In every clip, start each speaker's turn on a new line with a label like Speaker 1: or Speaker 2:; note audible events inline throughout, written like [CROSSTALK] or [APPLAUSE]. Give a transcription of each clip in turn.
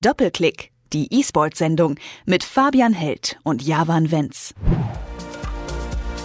Speaker 1: Doppelklick, die E-Sport-Sendung mit Fabian Held und Javan Wenz.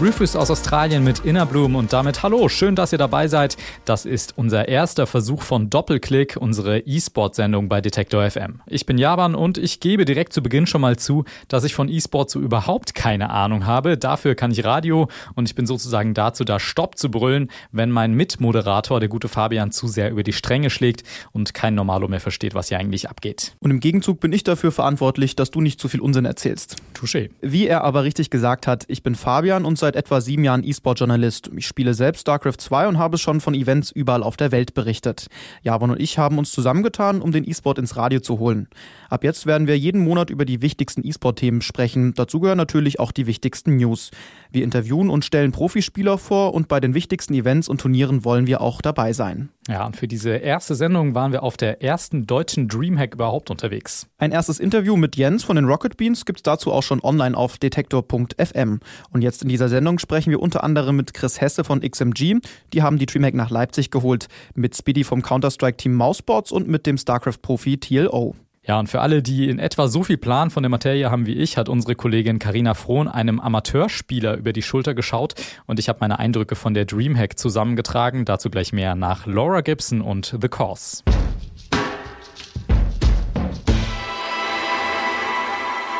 Speaker 2: Rufus aus Australien mit Inner Bloom und damit hallo, schön, dass ihr dabei seid. Das ist unser erster Versuch von Doppelklick, unsere E-Sport-Sendung bei Detektor FM. Ich bin Javan und ich gebe direkt zu Beginn schon mal zu, dass ich von E-Sport so überhaupt keine Ahnung habe. Dafür kann ich Radio und ich bin sozusagen dazu da, Stopp zu brüllen, wenn mein Mitmoderator, der gute Fabian, zu sehr über die Stränge schlägt und kein Normalo mehr versteht, was hier eigentlich abgeht.
Speaker 3: Und im Gegenzug bin ich dafür verantwortlich, dass du nicht zu viel Unsinn erzählst.
Speaker 2: Touché.
Speaker 3: Wie er aber richtig gesagt hat, ich bin Fabian und seit etwa sieben Jahren E-Sport-Journalist. Ich spiele selbst StarCraft 2 und habe schon von Events überall auf der Welt berichtet. Javon und ich haben uns zusammengetan, um den E-Sport ins Radio zu holen. Ab jetzt werden wir jeden Monat über die wichtigsten E-Sport-Themen sprechen. Dazu gehören natürlich auch die wichtigsten News. Wir interviewen und stellen Profispieler vor und bei den wichtigsten Events und Turnieren wollen wir auch dabei sein.
Speaker 2: Ja, und für diese erste Sendung waren wir auf der ersten deutschen Dreamhack überhaupt unterwegs.
Speaker 3: Ein erstes Interview mit Jens von den Rocket Beans gibt es dazu auch schon online auf detektor.fm. Und jetzt in dieser Sendung sprechen wir unter anderem mit Chris Hesse von XMG. Die haben die Dreamhack nach Leipzig geholt, mit Speedy vom Counter-Strike-Team Mousebots und mit dem StarCraft-Profi TLO.
Speaker 2: Ja, und für alle, die in etwa so viel Plan von der Materie haben wie ich, hat unsere Kollegin Karina Frohn einem Amateurspieler über die Schulter geschaut und ich habe meine Eindrücke von der Dreamhack zusammengetragen. Dazu gleich mehr nach Laura Gibson und The Course.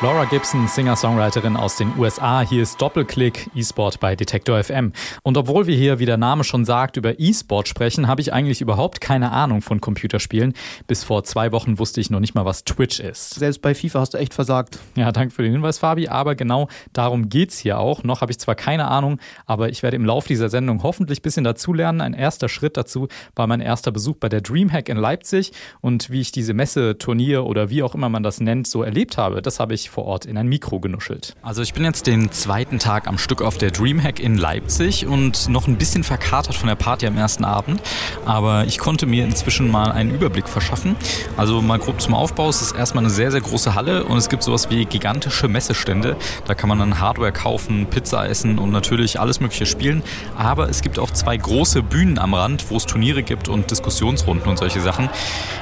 Speaker 2: Laura Gibson, Singer-Songwriterin aus den USA. Hier ist Doppelklick E-Sport bei Detektor FM. Und obwohl wir hier, wie der Name schon sagt, über E-Sport sprechen, habe ich eigentlich überhaupt keine Ahnung von Computerspielen. Bis vor zwei Wochen wusste ich noch nicht mal, was Twitch ist.
Speaker 3: Selbst bei FIFA hast du echt versagt.
Speaker 2: Ja, danke für den Hinweis, Fabi. Aber genau darum geht's hier auch. Noch habe ich zwar keine Ahnung, aber ich werde im Laufe dieser Sendung hoffentlich ein bisschen dazulernen. Ein erster Schritt dazu war mein erster Besuch bei der Dreamhack in Leipzig. Und wie ich diese Messe, Turnier oder wie auch immer man das nennt, so erlebt habe, das habe ich vor Ort in ein Mikro genuschelt.
Speaker 4: Also ich bin jetzt den zweiten Tag am Stück auf der Dreamhack in Leipzig und noch ein bisschen verkatert von der Party am ersten Abend, aber ich konnte mir inzwischen mal einen Überblick verschaffen. Also mal grob zum Aufbau, es ist erstmal eine sehr, sehr große Halle und es gibt sowas wie gigantische Messestände. Da kann man dann Hardware kaufen, Pizza essen und natürlich alles mögliche spielen, aber es gibt auch zwei große Bühnen am Rand, wo es Turniere gibt und Diskussionsrunden und solche Sachen.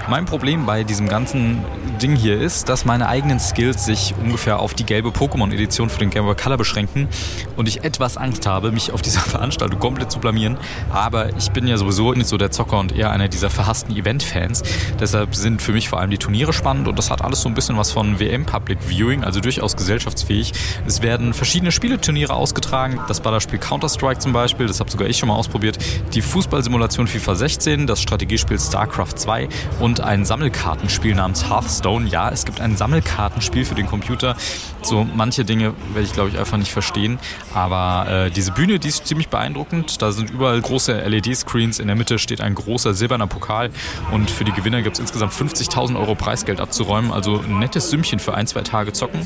Speaker 4: Mein Problem bei diesem ganzen Ding hier ist, dass meine eigenen Skills sich ungefähr auf die gelbe Pokémon-Edition für den Game Boy Color beschränken und ich etwas Angst habe, mich auf dieser [LAUGHS] Veranstaltung komplett zu blamieren. Aber ich bin ja sowieso nicht so der Zocker und eher einer dieser verhassten Event-Fans. Deshalb sind für mich vor allem die Turniere spannend und das hat alles so ein bisschen was von WM Public Viewing, also durchaus gesellschaftsfähig. Es werden verschiedene Spieleturniere ausgetragen. Das Ballerspiel Counter-Strike zum Beispiel, das habe sogar ich schon mal ausprobiert. Die Fußballsimulation FIFA 16, das Strategiespiel StarCraft 2 und ein Sammelkartenspiel namens Hearthstone. Ja, es gibt ein Sammelkartenspiel für den Computer Computer. So manche Dinge werde ich, glaube ich, einfach nicht verstehen. Aber äh, diese Bühne, die ist ziemlich beeindruckend. Da sind überall große LED-Screens. In der Mitte steht ein großer silberner Pokal. Und für die Gewinner gibt es insgesamt 50.000 Euro Preisgeld abzuräumen. Also ein nettes Sümmchen für ein, zwei Tage zocken.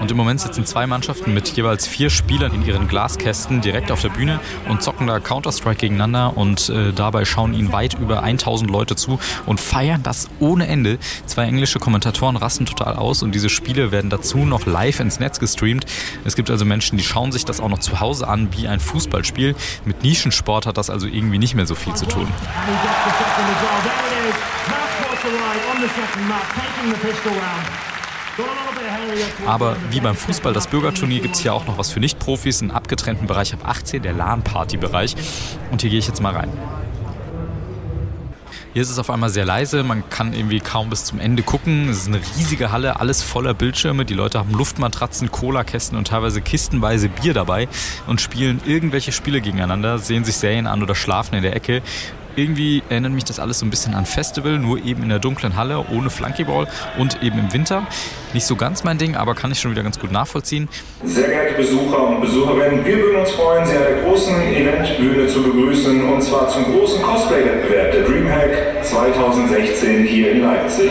Speaker 4: Und im Moment sitzen zwei Mannschaften mit jeweils vier Spielern in ihren Glaskästen direkt auf der Bühne und zocken da Counter-Strike gegeneinander. Und äh, dabei schauen ihnen weit über 1000 Leute zu und feiern das ohne Ende. Zwei englische Kommentatoren rasten total aus und diese Spiele werden dazu noch live ins Netz gestreamt. Es gibt also Menschen, die schauen sich das auch noch zu Hause an wie ein Fußballspiel. Mit Nischensport hat das also irgendwie nicht mehr so viel zu tun. Aber wie beim Fußball, das Bürgerturnier, gibt es hier auch noch was für Nicht-Profis, einen abgetrennten Bereich ab 18, der LAN-Party-Bereich. Und hier gehe ich jetzt mal rein. Hier ist es auf einmal sehr leise, man kann irgendwie kaum bis zum Ende gucken. Es ist eine riesige Halle, alles voller Bildschirme. Die Leute haben Luftmatratzen, Cola-Kästen und teilweise kistenweise Bier dabei und spielen irgendwelche Spiele gegeneinander, sehen sich Serien an oder schlafen in der Ecke. Irgendwie erinnert mich das alles so ein bisschen an Festival, nur eben in der dunklen Halle, ohne Flunkyball und eben im Winter. Nicht so ganz mein Ding, aber kann ich schon wieder ganz gut nachvollziehen.
Speaker 5: Sehr geehrte Besucher und Besucherinnen, wir würden uns freuen, Sie an der großen Eventbühne zu begrüßen und zwar zum großen Cosplay-Wettbewerb der Dreamhack 2016 hier in Leipzig.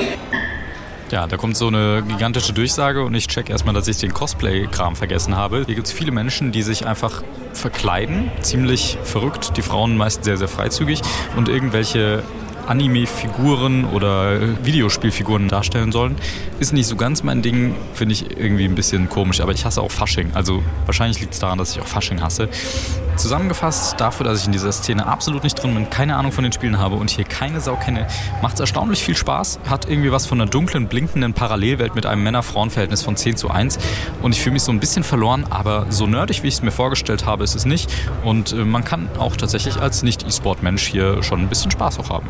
Speaker 4: Ja, da kommt so eine gigantische Durchsage und ich check erstmal, dass ich den Cosplay-Kram vergessen habe. Hier gibt es viele Menschen, die sich einfach verkleiden, ziemlich verrückt, die Frauen meist sehr, sehr freizügig und irgendwelche Anime-Figuren oder Videospielfiguren darstellen sollen. Ist nicht so ganz mein Ding, finde ich irgendwie ein bisschen komisch, aber ich hasse auch Fasching. Also wahrscheinlich liegt es daran, dass ich auch Fasching hasse. Zusammengefasst, dafür, dass ich in dieser Szene absolut nicht drin bin, keine Ahnung von den Spielen habe und hier keine Sau kenne, macht es erstaunlich viel Spaß, hat irgendwie was von einer dunklen, blinkenden Parallelwelt mit einem Männer-Frauen-Verhältnis von 10 zu 1 und ich fühle mich so ein bisschen verloren, aber so nerdig, wie ich es mir vorgestellt habe, ist es nicht und äh, man kann auch tatsächlich als Nicht-E-Sport-Mensch hier schon ein bisschen Spaß auch haben.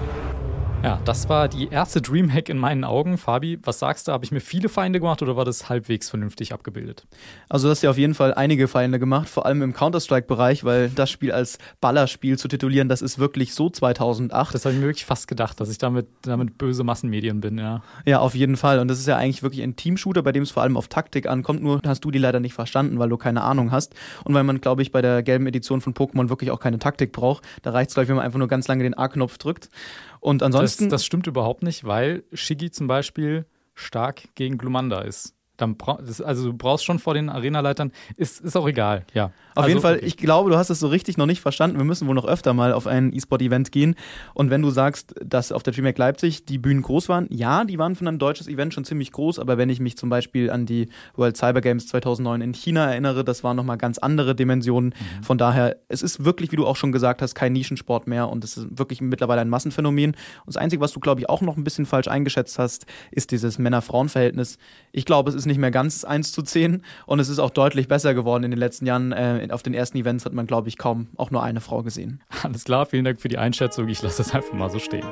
Speaker 2: Ja, das war die erste Dreamhack in meinen Augen. Fabi, was sagst du? Habe ich mir viele Feinde gemacht oder war das halbwegs vernünftig abgebildet?
Speaker 3: Also, du hast ja auf jeden Fall einige Feinde gemacht, vor allem im Counter-Strike-Bereich, weil das Spiel als Ballerspiel zu titulieren, das ist wirklich so 2008.
Speaker 2: Das habe ich mir wirklich fast gedacht, dass ich damit, damit böse Massenmedien bin, ja.
Speaker 3: Ja, auf jeden Fall. Und das ist ja eigentlich wirklich ein Teamshooter, bei dem es vor allem auf Taktik ankommt. Nur hast du die leider nicht verstanden, weil du keine Ahnung hast. Und weil man, glaube ich, bei der gelben Edition von Pokémon wirklich auch keine Taktik braucht. Da reicht es, glaube ich, wenn man einfach nur ganz lange den A-Knopf drückt. Und ansonsten.
Speaker 2: Das, das stimmt überhaupt nicht, weil Shiggy zum Beispiel stark gegen Glumanda ist. Dann bra also du brauchst schon vor den Arenaleitern, ist, ist auch egal, ja.
Speaker 3: Auf
Speaker 2: also,
Speaker 3: jeden Fall, okay. ich glaube, du hast es so richtig noch nicht verstanden. Wir müssen wohl noch öfter mal auf ein E-Sport-Event gehen. Und wenn du sagst, dass auf der DreamHack Leipzig die Bühnen groß waren, ja, die waren für ein deutsches Event schon ziemlich groß, aber wenn ich mich zum Beispiel an die World Cyber Games 2009 in China erinnere, das waren nochmal ganz andere Dimensionen. Mhm. Von daher, es ist wirklich, wie du auch schon gesagt hast, kein Nischensport mehr und es ist wirklich mittlerweile ein Massenphänomen. Und das Einzige, was du, glaube ich, auch noch ein bisschen falsch eingeschätzt hast, ist dieses Männer-Frauen-Verhältnis. Ich glaube, es ist nicht mehr ganz eins zu zehn und es ist auch deutlich besser geworden in den letzten Jahren. Äh, auf den ersten Events hat man, glaube ich, kaum auch nur eine Frau gesehen.
Speaker 2: Alles klar, vielen Dank für die Einschätzung. Ich lasse das einfach mal so stehen.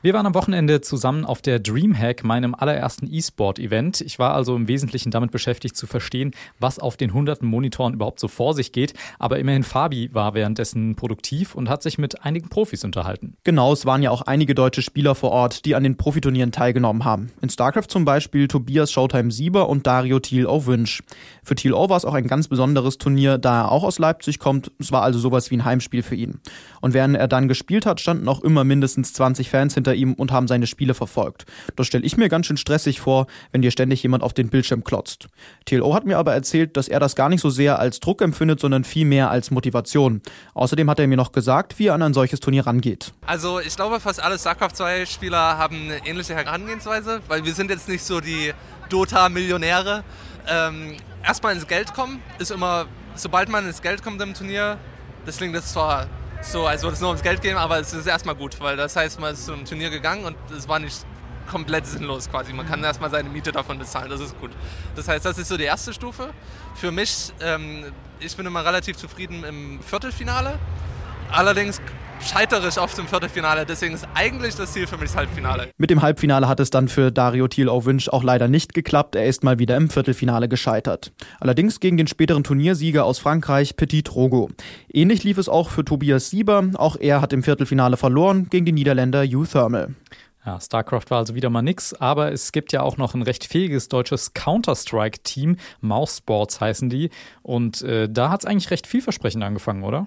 Speaker 2: Wir waren am Wochenende zusammen auf der Dreamhack, meinem allerersten E-Sport-Event. Ich war also im Wesentlichen damit beschäftigt zu verstehen, was auf den hunderten Monitoren überhaupt so vor sich geht. Aber immerhin Fabi war währenddessen produktiv und hat sich mit einigen Profis unterhalten.
Speaker 3: Genau, es waren ja auch einige deutsche Spieler vor Ort, die an den Profiturnieren teilgenommen haben. In StarCraft zum Beispiel Tobias Showtime Sieber und Dario Thiel auf Wünsch. Für Thiel O war es auch ein ganz besonderes Turnier, da er auch aus Leipzig kommt. Es war also sowas wie ein Heimspiel für ihn. Und während er dann gespielt hat, standen auch immer mindestens 20 Fans hinter ihm und haben seine Spiele verfolgt. Das stelle ich mir ganz schön stressig vor, wenn dir ständig jemand auf den Bildschirm klotzt. TLO hat mir aber erzählt, dass er das gar nicht so sehr als Druck empfindet, sondern vielmehr als Motivation. Außerdem hat er mir noch gesagt, wie er an ein solches Turnier rangeht.
Speaker 6: Also ich glaube, fast alle StarCraft 2 Spieler haben eine ähnliche Herangehensweise, weil wir sind jetzt nicht so die Dota-Millionäre. Ähm, erstmal ins Geld kommen ist immer, sobald man ins Geld kommt im Turnier, das klingt das zwar so, als würde es nur ums Geld gehen, aber es ist erstmal gut, weil das heißt, man ist zu einem Turnier gegangen und es war nicht komplett sinnlos quasi. Man kann erstmal seine Miete davon bezahlen, das ist gut. Das heißt, das ist so die erste Stufe. Für mich, ähm, ich bin immer relativ zufrieden im Viertelfinale. Allerdings scheitere ich oft im Viertelfinale. Deswegen ist eigentlich das Ziel für mich das Halbfinale.
Speaker 3: Mit dem Halbfinale hat es dann für Dario Thiel auf Wünsch auch leider nicht geklappt. Er ist mal wieder im Viertelfinale gescheitert. Allerdings gegen den späteren Turniersieger aus Frankreich, Petit Rogo. Ähnlich lief es auch für Tobias Sieber. Auch er hat im Viertelfinale verloren gegen den Niederländer Hugh Thermal.
Speaker 2: Ja, StarCraft war also wieder mal nix, aber es gibt ja auch noch ein recht fähiges deutsches Counter-Strike-Team, Mouse Sports heißen die. Und äh, da hat es eigentlich recht vielversprechend angefangen, oder?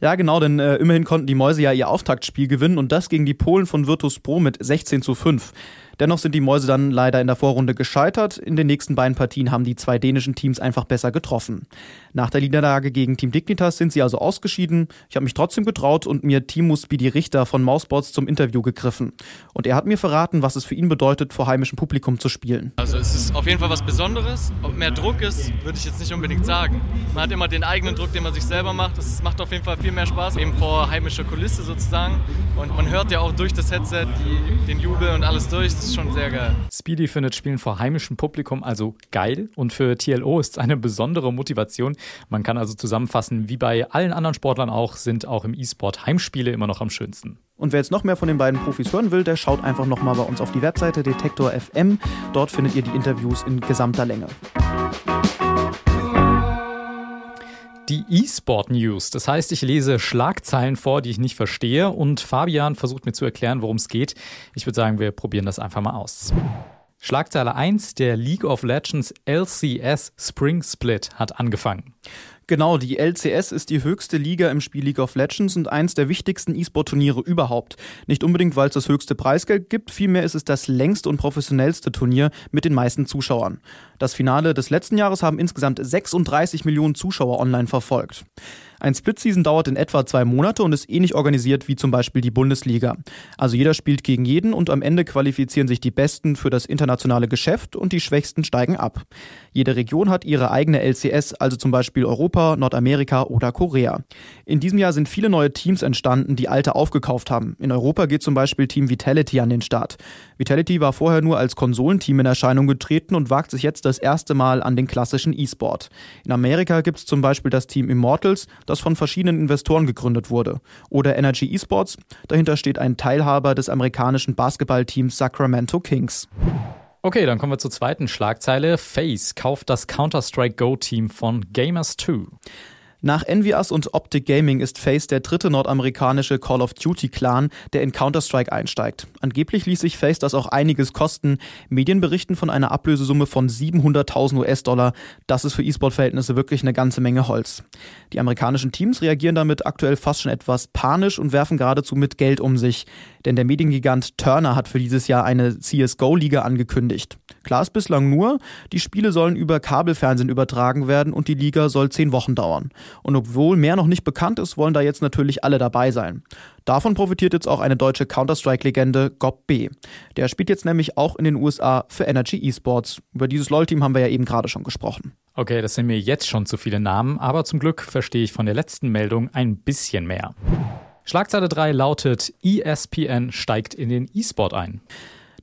Speaker 3: Ja, genau, denn äh, immerhin konnten die Mäuse ja ihr Auftaktspiel gewinnen und das gegen die Polen von Virtus Pro mit 16 zu 5. Dennoch sind die Mäuse dann leider in der Vorrunde gescheitert. In den nächsten beiden Partien haben die zwei dänischen Teams einfach besser getroffen. Nach der Niederlage gegen Team Dignitas sind sie also ausgeschieden. Ich habe mich trotzdem getraut und mir Timo Speedy Richter von Mousebots zum Interview gegriffen. Und er hat mir verraten, was es für ihn bedeutet, vor heimischem Publikum zu spielen.
Speaker 7: Also es ist auf jeden Fall was Besonderes. Ob mehr Druck ist, würde ich jetzt nicht unbedingt sagen. Man hat immer den eigenen Druck, den man sich selber macht. Das macht auf jeden Fall viel mehr Spaß, eben vor heimischer Kulisse sozusagen. Und man hört ja auch durch das Headset die, den Jubel und alles durch. Das ist schon sehr geil.
Speaker 2: Speedy findet Spielen vor heimischem Publikum also geil und für TLO ist es eine besondere Motivation. Man kann also zusammenfassen, wie bei allen anderen Sportlern auch, sind auch im E-Sport Heimspiele immer noch am schönsten.
Speaker 3: Und wer jetzt noch mehr von den beiden Profis hören will, der schaut einfach nochmal bei uns auf die Webseite Detektor FM. Dort findet ihr die Interviews in gesamter Länge.
Speaker 2: Die E-Sport News. Das heißt, ich lese Schlagzeilen vor, die ich nicht verstehe und Fabian versucht mir zu erklären, worum es geht. Ich würde sagen, wir probieren das einfach mal aus. Schlagzeile 1, der League of Legends LCS Spring Split hat angefangen.
Speaker 3: Genau, die LCS ist die höchste Liga im Spiel League of Legends und eins der wichtigsten E-Sport-Turniere überhaupt. Nicht unbedingt, weil es das höchste Preisgeld gibt, vielmehr ist es das längste und professionellste Turnier mit den meisten Zuschauern. Das Finale des letzten Jahres haben insgesamt 36 Millionen Zuschauer online verfolgt. Ein Split-Season dauert in etwa zwei Monate und ist ähnlich organisiert wie zum Beispiel die Bundesliga. Also jeder spielt gegen jeden und am Ende qualifizieren sich die Besten für das internationale Geschäft und die Schwächsten steigen ab. Jede Region hat ihre eigene LCS, also zum Beispiel Europa, Nordamerika oder Korea. In diesem Jahr sind viele neue Teams entstanden, die alte aufgekauft haben. In Europa geht zum Beispiel Team Vitality an den Start. Vitality war vorher nur als Konsolenteam in Erscheinung getreten und wagt sich jetzt das erste Mal an den klassischen E-Sport. In Amerika gibt es zum Beispiel das Team Immortals, das von verschiedenen Investoren gegründet wurde. Oder Energy Esports, dahinter steht ein Teilhaber des amerikanischen Basketballteams Sacramento Kings.
Speaker 2: Okay, dann kommen wir zur zweiten Schlagzeile. Face kauft das Counter-Strike Go-Team von Gamers 2.
Speaker 3: Nach Envias und Optic Gaming ist Face der dritte nordamerikanische Call of Duty Clan, der in Counter-Strike einsteigt. Angeblich ließ sich Face das auch einiges kosten. Medien berichten von einer Ablösesumme von 700.000 US-Dollar. Das ist für E-Sport-Verhältnisse wirklich eine ganze Menge Holz. Die amerikanischen Teams reagieren damit aktuell fast schon etwas panisch und werfen geradezu mit Geld um sich. Denn der Mediengigant Turner hat für dieses Jahr eine CSGO-Liga angekündigt. Klar ist bislang nur, die Spiele sollen über Kabelfernsehen übertragen werden und die Liga soll zehn Wochen dauern. Und obwohl mehr noch nicht bekannt ist, wollen da jetzt natürlich alle dabei sein. Davon profitiert jetzt auch eine deutsche Counter-Strike-Legende, Gob B. Der spielt jetzt nämlich auch in den USA für Energy Esports. Über dieses LoL-Team haben wir ja eben gerade schon gesprochen.
Speaker 2: Okay, das sind mir jetzt schon zu viele Namen, aber zum Glück verstehe ich von der letzten Meldung ein bisschen mehr. Schlagzeile 3 lautet, ESPN steigt in den E-Sport ein.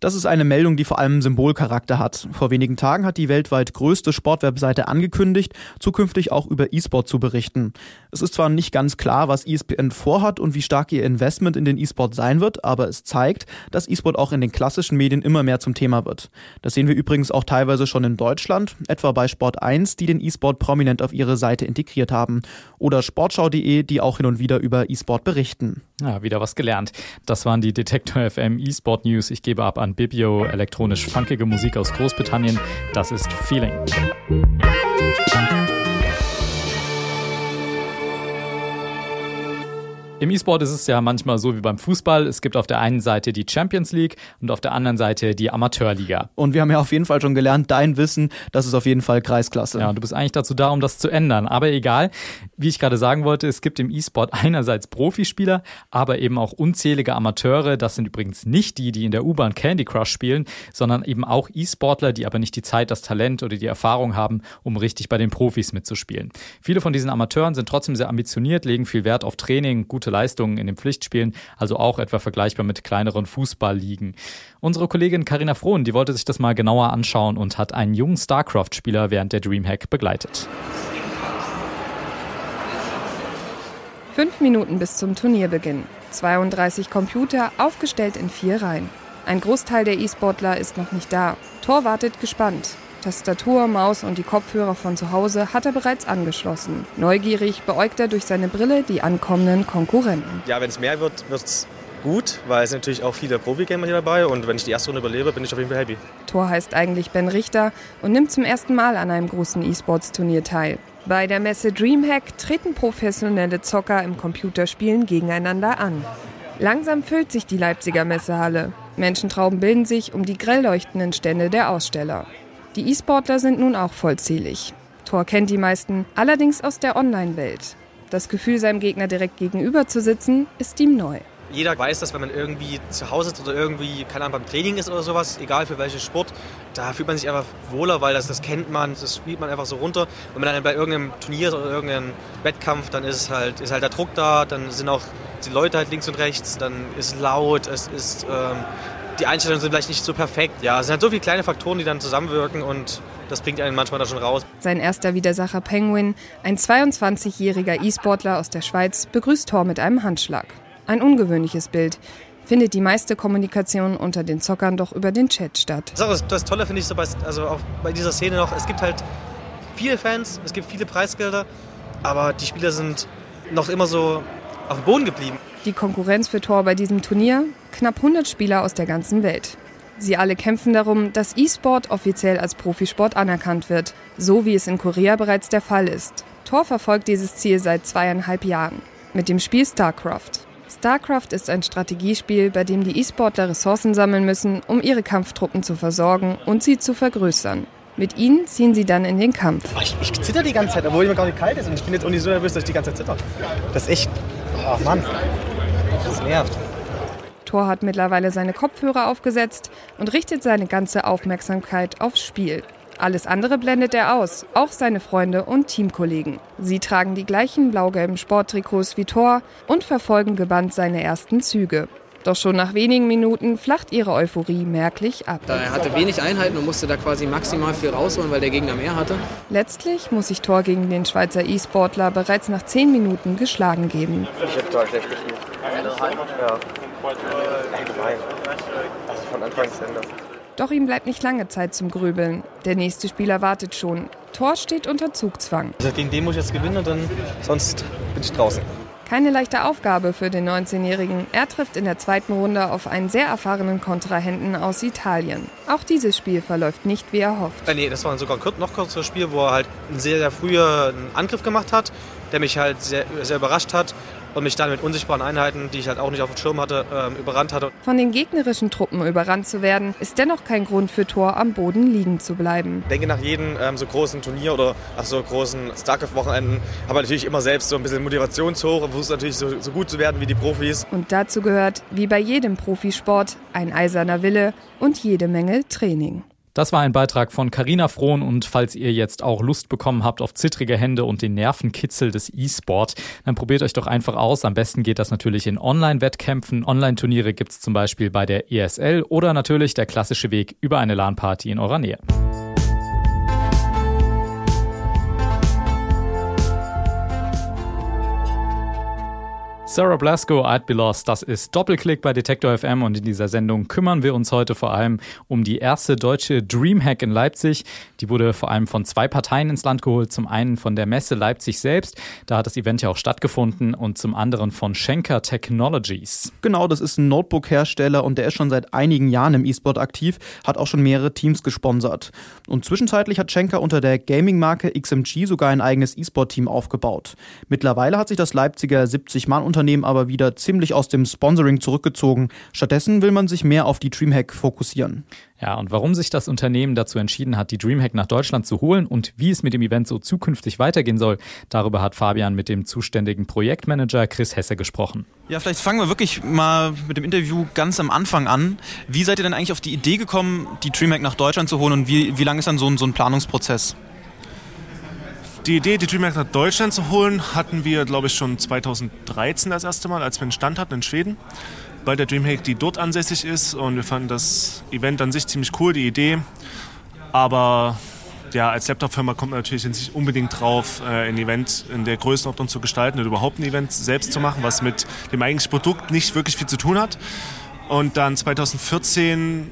Speaker 3: Das ist eine Meldung, die vor allem Symbolcharakter hat. Vor wenigen Tagen hat die weltweit größte Sportwebseite angekündigt, zukünftig auch über E-Sport zu berichten. Es ist zwar nicht ganz klar, was ESPN vorhat und wie stark ihr Investment in den E-Sport sein wird, aber es zeigt, dass E-Sport auch in den klassischen Medien immer mehr zum Thema wird. Das sehen wir übrigens auch teilweise schon in Deutschland, etwa bei Sport 1, die den E-Sport prominent auf ihre Seite integriert haben. Oder sportschau.de, die auch hin und wieder über E-Sport berichten.
Speaker 2: Ja, wieder was gelernt. Das waren die Detektor FM E-Sport News. Ich gebe ab an Bibio, elektronisch funkige Musik aus Großbritannien. Das ist Feeling. Im E-Sport ist es ja manchmal so wie beim Fußball. Es gibt auf der einen Seite die Champions League und auf der anderen Seite die Amateurliga.
Speaker 3: Und wir haben ja auf jeden Fall schon gelernt, dein Wissen, das ist auf jeden Fall Kreisklasse.
Speaker 2: Ja, und du bist eigentlich dazu da, um das zu ändern. Aber egal, wie ich gerade sagen wollte, es gibt im E-Sport [LAUGHS] einerseits Profispieler, aber eben auch unzählige Amateure. Das sind übrigens nicht die, die in der U-Bahn Candy Crush spielen, sondern eben auch E-Sportler, die aber nicht die Zeit, das Talent oder die Erfahrung haben, um richtig bei den Profis mitzuspielen. Viele von diesen Amateuren sind trotzdem sehr ambitioniert, legen viel Wert auf Training, gute Leistungen in den Pflichtspielen, also auch etwa vergleichbar mit kleineren Fußballligen. Unsere Kollegin Karina Frohn, die wollte sich das mal genauer anschauen und hat einen jungen StarCraft-Spieler während der Dreamhack begleitet.
Speaker 8: Fünf Minuten bis zum Turnierbeginn. 32 Computer aufgestellt in vier Reihen. Ein Großteil der E-Sportler ist noch nicht da. Tor wartet gespannt. Tastatur, Maus und die Kopfhörer von zu Hause hat er bereits angeschlossen. Neugierig beäugt er durch seine Brille die ankommenden Konkurrenten.
Speaker 9: Ja, wenn es mehr wird, wird es gut, weil es sind natürlich auch viele Profi-Gamer hier dabei und wenn ich die erste Runde überlebe, bin ich auf jeden Fall happy.
Speaker 8: Tor heißt eigentlich Ben Richter und nimmt zum ersten Mal an einem großen E-Sports-Turnier teil. Bei der Messe Dreamhack treten professionelle Zocker im Computerspielen gegeneinander an. Langsam füllt sich die Leipziger Messehalle. Menschentrauben bilden sich um die grell leuchtenden Stände der Aussteller. Die E-Sportler sind nun auch vollzählig. Thor kennt die meisten, allerdings aus der Online-Welt. Das Gefühl, seinem Gegner direkt gegenüber zu sitzen, ist ihm neu.
Speaker 9: Jeder weiß das, wenn man irgendwie zu Hause ist oder irgendwie, keine Ahnung, beim Training ist oder sowas, egal für welchen Sport, da fühlt man sich einfach wohler, weil das, das kennt man, das spielt man einfach so runter. Und wenn dann bei irgendeinem Turnier oder irgendeinem Wettkampf, dann ist halt, ist halt der Druck da, dann sind auch die Leute halt links und rechts, dann ist laut, es ist ähm, die Einstellungen sind vielleicht nicht so perfekt. Ja, es sind halt so viele kleine Faktoren, die dann zusammenwirken und das bringt einen manchmal da schon raus.
Speaker 8: Sein erster Widersacher Penguin, ein 22-jähriger E-Sportler aus der Schweiz, begrüßt Thor mit einem Handschlag. Ein ungewöhnliches Bild. Findet die meiste Kommunikation unter den Zockern doch über den Chat statt.
Speaker 9: Das, das Tolle finde ich so bei, also auch bei dieser Szene noch, es gibt halt viele Fans, es gibt viele Preisgelder, aber die Spieler sind noch immer so auf dem Boden geblieben.
Speaker 8: Die Konkurrenz für Tor bei diesem Turnier? Knapp 100 Spieler aus der ganzen Welt. Sie alle kämpfen darum, dass E-Sport offiziell als Profisport anerkannt wird, so wie es in Korea bereits der Fall ist. Thor verfolgt dieses Ziel seit zweieinhalb Jahren mit dem Spiel StarCraft. StarCraft ist ein Strategiespiel, bei dem die E-Sportler Ressourcen sammeln müssen, um ihre Kampftruppen zu versorgen und sie zu vergrößern. Mit ihnen ziehen sie dann in den Kampf.
Speaker 9: Ich, ich zitter die ganze Zeit, obwohl mir gar nicht kalt ist. Und ich bin jetzt auch nicht so nervös, dass ich die ganze Zeit zitter. Das ist echt. Ach Mann. Das nervt.
Speaker 8: Thor hat mittlerweile seine Kopfhörer aufgesetzt und richtet seine ganze Aufmerksamkeit aufs Spiel. Alles andere blendet er aus, auch seine Freunde und Teamkollegen. Sie tragen die gleichen blau-gelben Sporttrikots wie Thor und verfolgen gebannt seine ersten Züge. Doch schon nach wenigen Minuten flacht ihre Euphorie merklich ab.
Speaker 10: Er hatte wenig Einheiten und musste da quasi maximal viel rausholen, weil der Gegner mehr hatte.
Speaker 8: Letztlich muss sich Thor gegen den Schweizer E-Sportler bereits nach zehn Minuten geschlagen geben.
Speaker 9: Ich hab total schlecht gespielt.
Speaker 8: Doch ihm bleibt nicht lange Zeit zum Grübeln. Der nächste Spieler wartet schon. Thor steht unter Zugzwang.
Speaker 9: Also gegen den muss ich jetzt gewinnen und dann sonst bin ich draußen.
Speaker 8: Keine leichte Aufgabe für den 19-Jährigen. Er trifft in der zweiten Runde auf einen sehr erfahrenen Kontrahenten aus Italien. Auch dieses Spiel verläuft nicht wie er hofft.
Speaker 9: Äh, nee, das war sogar ein noch kürzeres Spiel, wo er halt sehr, sehr früher Angriff gemacht hat, der mich halt sehr, sehr überrascht hat und mich dann mit unsichtbaren Einheiten, die ich halt auch nicht auf dem Schirm hatte, ähm, überrannt hatte.
Speaker 8: Von den gegnerischen Truppen überrannt zu werden, ist dennoch kein Grund für Thor am Boden liegen zu bleiben.
Speaker 9: Ich denke, nach jedem ähm, so großen Turnier oder nach so großen StarCraft-Wochenenden habe ich natürlich immer selbst so ein bisschen Motivationshoch und versucht natürlich so, so gut zu werden wie die Profis.
Speaker 8: Und dazu gehört, wie bei jedem Profisport, ein eiserner Wille und jede Menge Training.
Speaker 2: Das war ein Beitrag von Carina Frohn und falls ihr jetzt auch Lust bekommen habt auf zittrige Hände und den Nervenkitzel des E-Sport, dann probiert euch doch einfach aus. Am besten geht das natürlich in Online-Wettkämpfen. Online-Turniere gibt's zum Beispiel bei der ESL oder natürlich der klassische Weg über eine LAN-Party in eurer Nähe. Sarah Blasco, I'd Be Lost, das ist Doppelklick bei Detektor FM und in dieser Sendung kümmern wir uns heute vor allem um die erste deutsche Dreamhack in Leipzig. Die wurde vor allem von zwei Parteien ins Land geholt. Zum einen von der Messe Leipzig selbst, da hat das Event ja auch stattgefunden, und zum anderen von Schenker Technologies.
Speaker 3: Genau, das ist ein Notebook-Hersteller und der ist schon seit einigen Jahren im E-Sport aktiv, hat auch schon mehrere Teams gesponsert. Und zwischenzeitlich hat Schenker unter der Gaming-Marke XMG sogar ein eigenes E-Sport-Team aufgebaut. Mittlerweile hat sich das Leipziger 70-Mann-Unternehmen aber wieder ziemlich aus dem Sponsoring zurückgezogen. Stattdessen will man sich mehr auf die Dreamhack fokussieren.
Speaker 2: Ja, und warum sich das Unternehmen dazu entschieden hat, die Dreamhack nach Deutschland zu holen und wie es mit dem Event so zukünftig weitergehen soll, darüber hat Fabian mit dem zuständigen Projektmanager Chris Hesse gesprochen.
Speaker 3: Ja, vielleicht fangen wir wirklich mal mit dem Interview ganz am Anfang an. Wie seid ihr denn eigentlich auf die Idee gekommen, die Dreamhack nach Deutschland zu holen und wie, wie lange ist dann so ein, so ein Planungsprozess?
Speaker 11: Die Idee, die DreamHack nach Deutschland zu holen, hatten wir, glaube ich, schon 2013 das erste Mal, als wir einen Stand hatten in Schweden, bei der DreamHack, die dort ansässig ist. Und wir fanden das Event an sich ziemlich cool, die Idee. Aber ja, als Laptop-Firma kommt man natürlich nicht unbedingt drauf, äh, ein Event in der Größenordnung zu gestalten oder überhaupt ein Event selbst zu machen, was mit dem eigentlichen Produkt nicht wirklich viel zu tun hat. Und dann 2014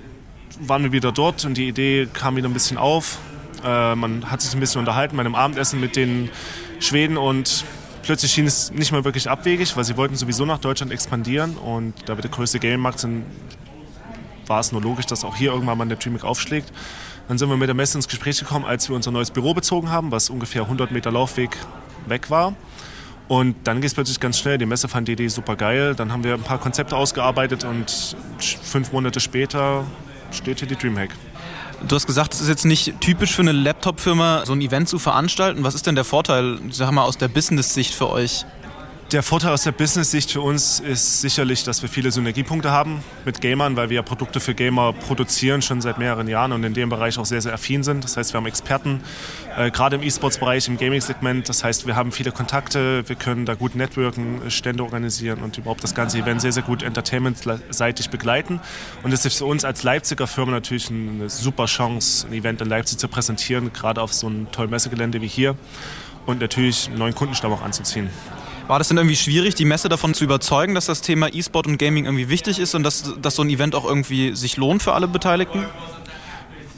Speaker 11: waren wir wieder dort und die Idee kam wieder ein bisschen auf. Äh, man hat sich ein bisschen unterhalten bei einem Abendessen mit den Schweden und plötzlich schien es nicht mehr wirklich abwegig, weil sie wollten sowieso nach Deutschland expandieren und da wir der größte Game-Markt sind, war es nur logisch, dass auch hier irgendwann mal der Dreamhack aufschlägt. Dann sind wir mit der Messe ins Gespräch gekommen, als wir unser neues Büro bezogen haben, was ungefähr 100 Meter Laufweg weg war. Und dann geht es plötzlich ganz schnell. Die Messe fand die Idee super geil. Dann haben wir ein paar Konzepte ausgearbeitet und fünf Monate später steht hier die Dreamhack.
Speaker 3: Du hast gesagt, es ist jetzt nicht typisch für eine Laptop-Firma, so ein Event zu veranstalten. Was ist denn der Vorteil, sag mal, aus der Business-Sicht für euch?
Speaker 11: Der Vorteil aus der Business-Sicht für uns ist sicherlich, dass wir viele Synergiepunkte haben mit Gamern, weil wir ja Produkte für Gamer produzieren, schon seit mehreren Jahren und in dem Bereich auch sehr, sehr affin sind. Das heißt, wir haben Experten, äh, gerade im E-Sports-Bereich, im Gaming-Segment. Das heißt, wir haben viele Kontakte, wir können da gut networken, Stände organisieren und überhaupt das ganze Event sehr, sehr gut entertainment-seitig begleiten. Und es ist für uns als Leipziger Firma natürlich eine super Chance, ein Event in Leipzig zu präsentieren, gerade auf so einem tollen Messegelände wie hier und natürlich einen neuen Kundenstamm auch anzuziehen.
Speaker 3: War das denn irgendwie schwierig, die Messe davon zu überzeugen, dass das Thema E-Sport und Gaming irgendwie wichtig ist und dass, dass so ein Event auch irgendwie sich lohnt für alle Beteiligten?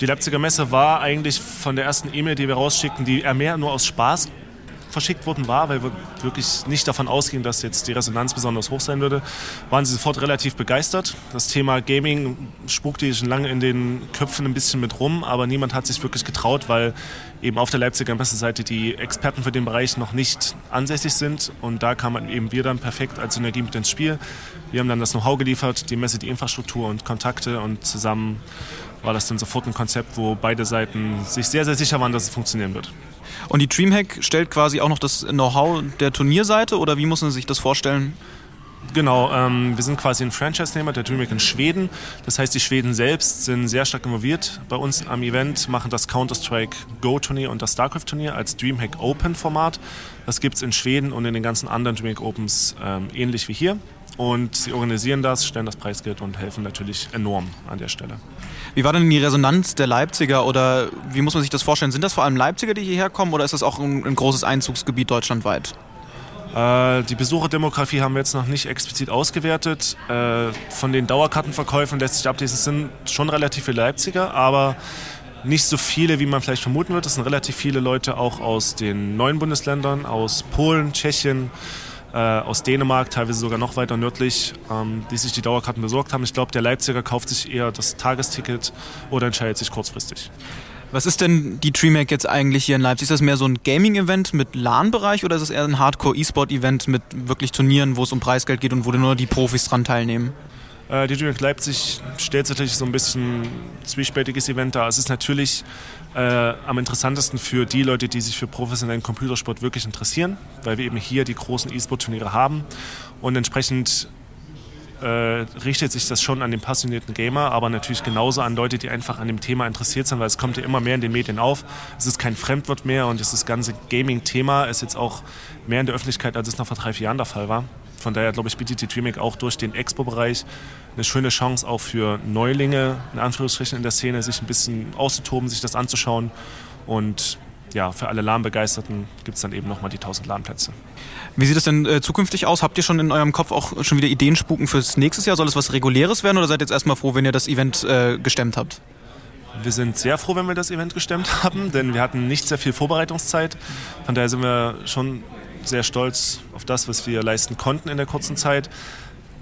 Speaker 11: Die Leipziger Messe war eigentlich von der ersten E-Mail, die wir rausschickten, die mehr nur aus Spaß verschickt worden war, weil wir wirklich nicht davon ausgingen, dass jetzt die Resonanz besonders hoch sein würde, waren sie sofort relativ begeistert. Das Thema Gaming spukte schon lange in den Köpfen ein bisschen mit rum, aber niemand hat sich wirklich getraut, weil eben auf der Leipziger Messeseite die Experten für den Bereich noch nicht ansässig sind. Und da kamen eben wir dann perfekt als Synergie mit ins Spiel. Wir haben dann das Know-how geliefert, die Messe, die Infrastruktur und Kontakte und zusammen war das dann sofort ein Konzept, wo beide Seiten sich sehr, sehr sicher waren, dass es funktionieren wird.
Speaker 3: Und die Dreamhack stellt quasi auch noch das Know-how der Turnierseite oder wie muss man sich das vorstellen?
Speaker 11: Genau, ähm, wir sind quasi ein Franchise-Nehmer der DreamHack in Schweden. Das heißt, die Schweden selbst sind sehr stark involviert bei uns am Event, machen das Counter-Strike Go-Turnier und das StarCraft-Turnier als DreamHack Open-Format. Das gibt es in Schweden und in den ganzen anderen DreamHack Opens ähm, ähnlich wie hier. Und sie organisieren das, stellen das Preisgeld und helfen natürlich enorm an der Stelle.
Speaker 3: Wie war denn die Resonanz der Leipziger oder wie muss man sich das vorstellen? Sind das vor allem Leipziger, die hierher kommen oder ist das auch ein, ein großes Einzugsgebiet deutschlandweit?
Speaker 11: Äh, die Besucherdemografie haben wir jetzt noch nicht explizit ausgewertet. Äh, von den Dauerkartenverkäufen lässt sich ablesen, es sind schon relativ viele Leipziger, aber nicht so viele, wie man vielleicht vermuten wird. Es sind relativ viele Leute auch aus den neuen Bundesländern, aus Polen, Tschechien, äh, aus Dänemark, teilweise sogar noch weiter nördlich, ähm, die sich die Dauerkarten besorgt haben. Ich glaube, der Leipziger kauft sich eher das Tagesticket oder entscheidet sich kurzfristig.
Speaker 3: Was ist denn die DreamHack jetzt eigentlich hier in Leipzig? Ist das mehr so ein Gaming-Event mit LAN-Bereich oder ist es eher ein Hardcore-E-Sport-Event mit wirklich Turnieren, wo es um Preisgeld geht und wo nur die Profis dran teilnehmen?
Speaker 11: Äh, die DreamHack Leipzig stellt natürlich so ein bisschen zwiespältiges Event dar. Es ist natürlich äh, am interessantesten für die Leute, die sich für professionellen Computersport wirklich interessieren, weil wir eben hier die großen E-Sport-Turniere haben und entsprechend äh, richtet sich das schon an den passionierten Gamer, aber natürlich genauso an Leute, die einfach an dem Thema interessiert sind, weil es kommt ja immer mehr in den Medien auf. Es ist kein Fremdwort mehr und das ganze Gaming-Thema ist jetzt auch mehr in der Öffentlichkeit, als es noch vor drei, vier Jahren der Fall war. Von daher, glaube ich, bietet die Dreamhack auch durch den Expo-Bereich eine schöne Chance auch für Neulinge, in Anführungsstrichen in der Szene, sich ein bisschen auszutoben, sich das anzuschauen und ja, für alle LAN-Begeisterten gibt es dann eben nochmal die 1000 LAN-Plätze.
Speaker 3: Wie sieht es denn äh, zukünftig aus? Habt ihr schon in eurem Kopf auch schon wieder Ideen spuken fürs nächste Jahr? Soll es was Reguläres werden oder seid ihr jetzt erstmal froh, wenn ihr das Event äh, gestemmt habt?
Speaker 11: Wir sind sehr froh, wenn wir das Event gestemmt [LAUGHS] haben, denn wir hatten nicht sehr viel Vorbereitungszeit. Von daher sind wir schon sehr stolz auf das, was wir leisten konnten in der kurzen Zeit.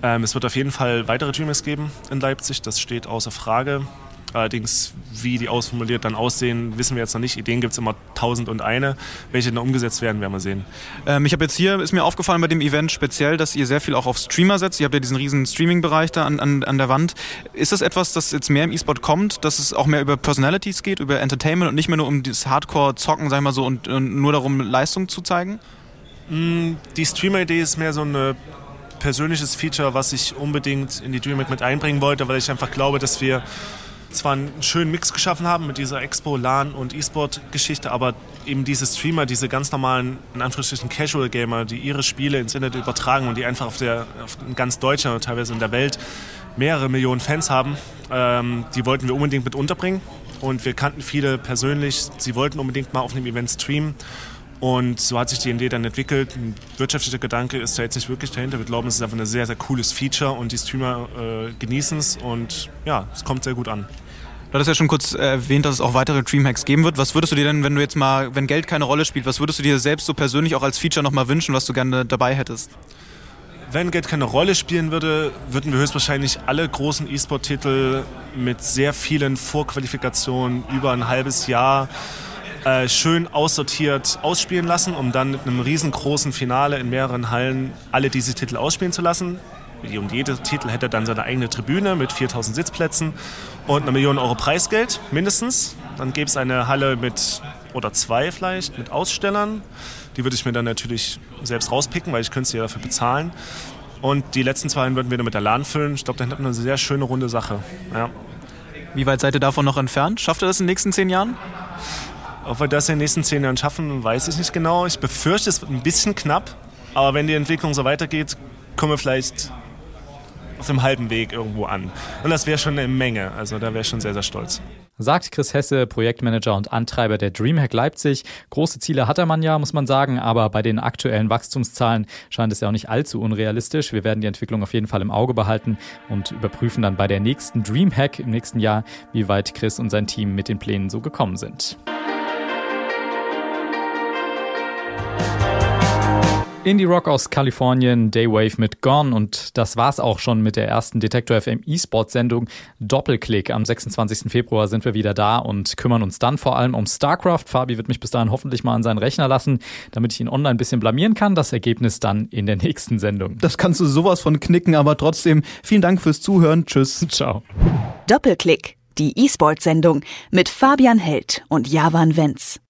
Speaker 11: Ähm, es wird auf jeden Fall weitere Dreamers geben in Leipzig, das steht außer Frage. Allerdings, wie die ausformuliert dann aussehen, wissen wir jetzt noch nicht. Ideen gibt es immer tausend und eine. Welche dann umgesetzt werden, werden wir sehen.
Speaker 3: Ähm, ich habe jetzt hier, ist mir aufgefallen bei dem Event speziell, dass ihr sehr viel auch auf Streamer setzt. Ihr habt ja diesen riesen Streaming-Bereich da an, an, an der Wand. Ist das etwas, das jetzt mehr im E-Sport kommt, dass es auch mehr über Personalities geht, über Entertainment und nicht mehr nur um das Hardcore-Zocken, sag ich mal so, und, und nur darum, Leistung zu zeigen?
Speaker 11: Mm, die Streamer-Idee ist mehr so ein persönliches Feature, was ich unbedingt in die DreamHack mit einbringen wollte, weil ich einfach glaube, dass wir zwar einen schönen Mix geschaffen haben mit dieser Expo, LAN und E-Sport-Geschichte, aber eben diese Streamer, diese ganz normalen, in Anführungsstrichen Casual-Gamer, die ihre Spiele ins Internet übertragen und die einfach auf, der, auf ganz Deutschland und teilweise in der Welt mehrere Millionen Fans haben, ähm, die wollten wir unbedingt mit unterbringen. Und wir kannten viele persönlich, sie wollten unbedingt mal auf einem Event streamen. Und so hat sich die Idee dann entwickelt. Ein wirtschaftlicher Gedanke ist da jetzt nicht wirklich dahinter. Wir glauben, es ist einfach ein sehr, sehr cooles Feature und die Streamer äh, genießen es und ja, es kommt sehr gut an.
Speaker 3: Du hattest ja schon kurz erwähnt, dass es auch weitere Dreamhacks geben wird. Was würdest du dir denn, wenn du jetzt mal, wenn Geld keine Rolle spielt, was würdest du dir selbst so persönlich auch als Feature nochmal wünschen, was du gerne dabei hättest?
Speaker 11: Wenn Geld keine Rolle spielen würde, würden wir höchstwahrscheinlich alle großen E-Sport-Titel mit sehr vielen Vorqualifikationen über ein halbes Jahr äh, schön aussortiert ausspielen lassen, um dann mit einem riesengroßen Finale in mehreren Hallen alle diese Titel ausspielen zu lassen. Und jeder Titel hätte dann seine eigene Tribüne mit 4000 Sitzplätzen und eine Million Euro Preisgeld mindestens. Dann gäbe es eine Halle mit, oder zwei vielleicht, mit Ausstellern. Die würde ich mir dann natürlich selbst rauspicken, weil ich könnte sie ja dafür bezahlen. Und die letzten zwei würden wir dann mit der LAN füllen. Ich glaube, dann hätten wir eine sehr schöne runde Sache. Ja.
Speaker 3: Wie weit seid ihr davon noch entfernt? Schafft ihr das in den nächsten zehn Jahren?
Speaker 11: Ob wir das in den nächsten zehn Jahren schaffen, weiß ich nicht genau. Ich befürchte, es wird ein bisschen knapp. Aber wenn die Entwicklung so weitergeht, kommen wir vielleicht auf dem halben Weg irgendwo an. Und das wäre schon eine Menge. Also da wäre ich schon sehr, sehr stolz.
Speaker 2: Sagt Chris Hesse, Projektmanager und Antreiber der Dreamhack Leipzig. Große Ziele hat er man ja, muss man sagen, aber bei den aktuellen Wachstumszahlen scheint es ja auch nicht allzu unrealistisch. Wir werden die Entwicklung auf jeden Fall im Auge behalten und überprüfen dann bei der nächsten Dreamhack im nächsten Jahr, wie weit Chris und sein Team mit den Plänen so gekommen sind. Indie Rock aus Kalifornien, Daywave mit Gone und das war's auch schon mit der ersten Detektor FM E-Sport Sendung Doppelklick. Am 26. Februar sind wir wieder da und kümmern uns dann vor allem um StarCraft. Fabi wird mich bis dahin hoffentlich mal an seinen Rechner lassen, damit ich ihn online ein bisschen blamieren kann. Das Ergebnis dann in der nächsten Sendung.
Speaker 3: Das kannst du sowas von knicken, aber trotzdem vielen Dank fürs Zuhören. Tschüss. [LAUGHS]
Speaker 2: Ciao.
Speaker 1: Doppelklick, die E-Sport Sendung mit Fabian Held und Javan Wenz.